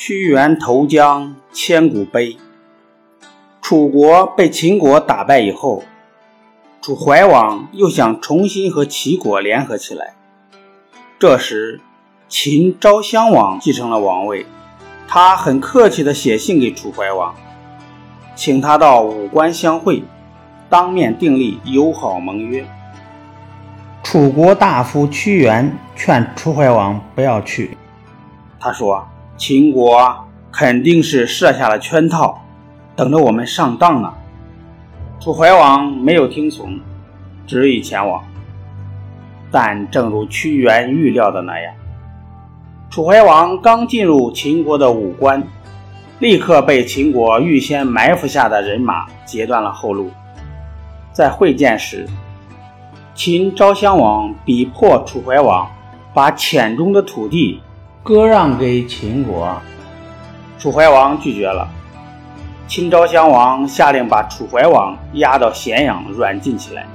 屈原投江千古悲。楚国被秦国打败以后，楚怀王又想重新和齐国联合起来。这时，秦昭襄王继承了王位，他很客气地写信给楚怀王，请他到武关相会，当面订立友好盟约。楚国大夫屈原劝楚怀王不要去，他说：“秦国肯定是设下了圈套，等着我们上当呢。”楚怀王没有听从，执意前往。但正如屈原预料的那样，楚怀王刚进入秦国的武关，立刻被秦国预先埋伏下的人马截断了后路。在会见时，秦昭襄王逼迫楚怀王把黔中的土地割让给秦国，楚怀王拒绝了。秦昭襄王下令把楚怀王押到咸阳软禁起来，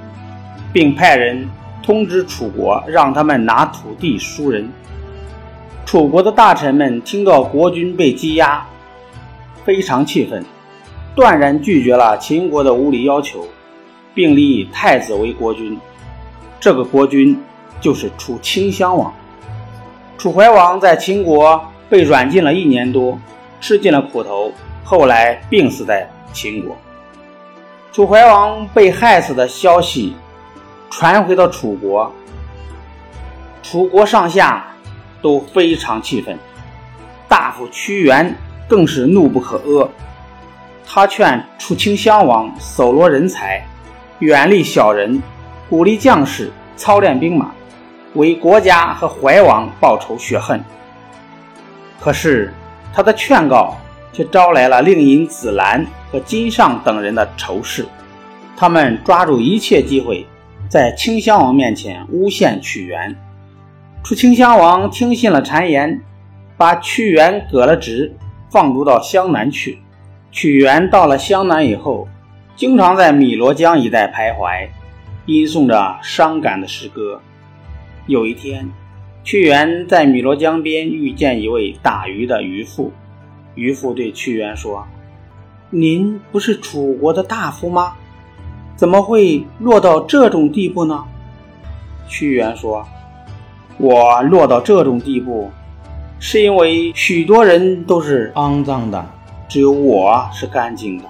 并派人通知楚国，让他们拿土地赎人。楚国的大臣们听到国君被羁押，非常气愤，断然拒绝了秦国的无理要求，并立太子为国君。这个国君就是楚顷襄王。楚怀王在秦国被软禁了一年多，吃尽了苦头，后来病死在秦国。楚怀王被害死的消息传回到楚国，楚国上下都非常气愤，大夫屈原更是怒不可遏。他劝楚顷襄王搜罗人才，远离小人。鼓励将士操练兵马，为国家和怀王报仇雪恨。可是他的劝告却招来了令尹子兰和金尚等人的仇视，他们抓住一切机会，在顷襄王面前诬陷屈原。楚顷襄王听信了谗言，把屈原革了职，放逐到湘南去。屈原到了湘南以后，经常在汨罗江一带徘徊。吟诵着伤感的诗歌。有一天，屈原在汨罗江边遇见一位打鱼的渔夫。渔夫对屈原说：“您不是楚国的大夫吗？怎么会落到这种地步呢？”屈原说：“我落到这种地步，是因为许多人都是肮脏的，只有我是干净的。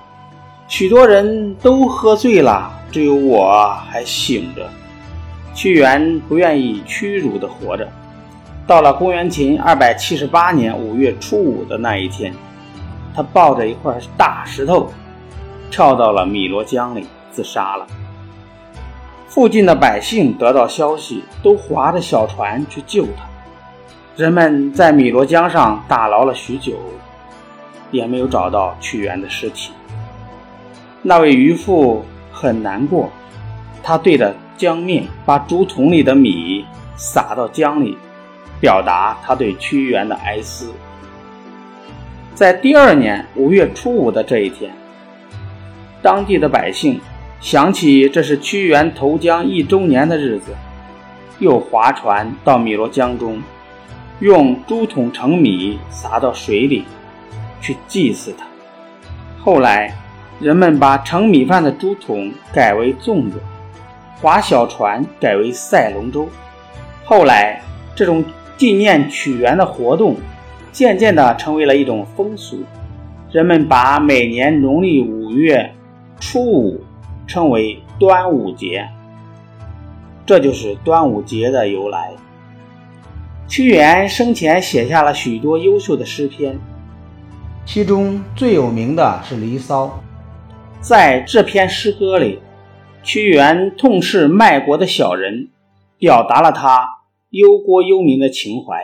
许多人都喝醉了。”只有我还醒着。屈原不愿意屈辱地活着。到了公元前二百七十八年五月初五的那一天，他抱着一块大石头，跳到了汨罗江里自杀了。附近的百姓得到消息，都划着小船去救他。人们在汨罗江上打捞了许久，也没有找到屈原的尸体。那位渔夫。很难过，他对着江面把竹筒里的米撒到江里，表达他对屈原的哀思。在第二年五月初五的这一天，当地的百姓想起这是屈原投江一周年的日子，又划船到汨罗江中，用竹筒盛米撒到水里，去祭祀他。后来。人们把盛米饭的竹筒改为粽子，划小船改为赛龙舟。后来，这种纪念屈原的活动渐渐地成为了一种风俗。人们把每年农历五月初五称为端午节，这就是端午节的由来。屈原生前写下了许多优秀的诗篇，其中最有名的是《离骚》。在这篇诗歌里，屈原痛斥卖国的小人，表达了他忧国忧民的情怀。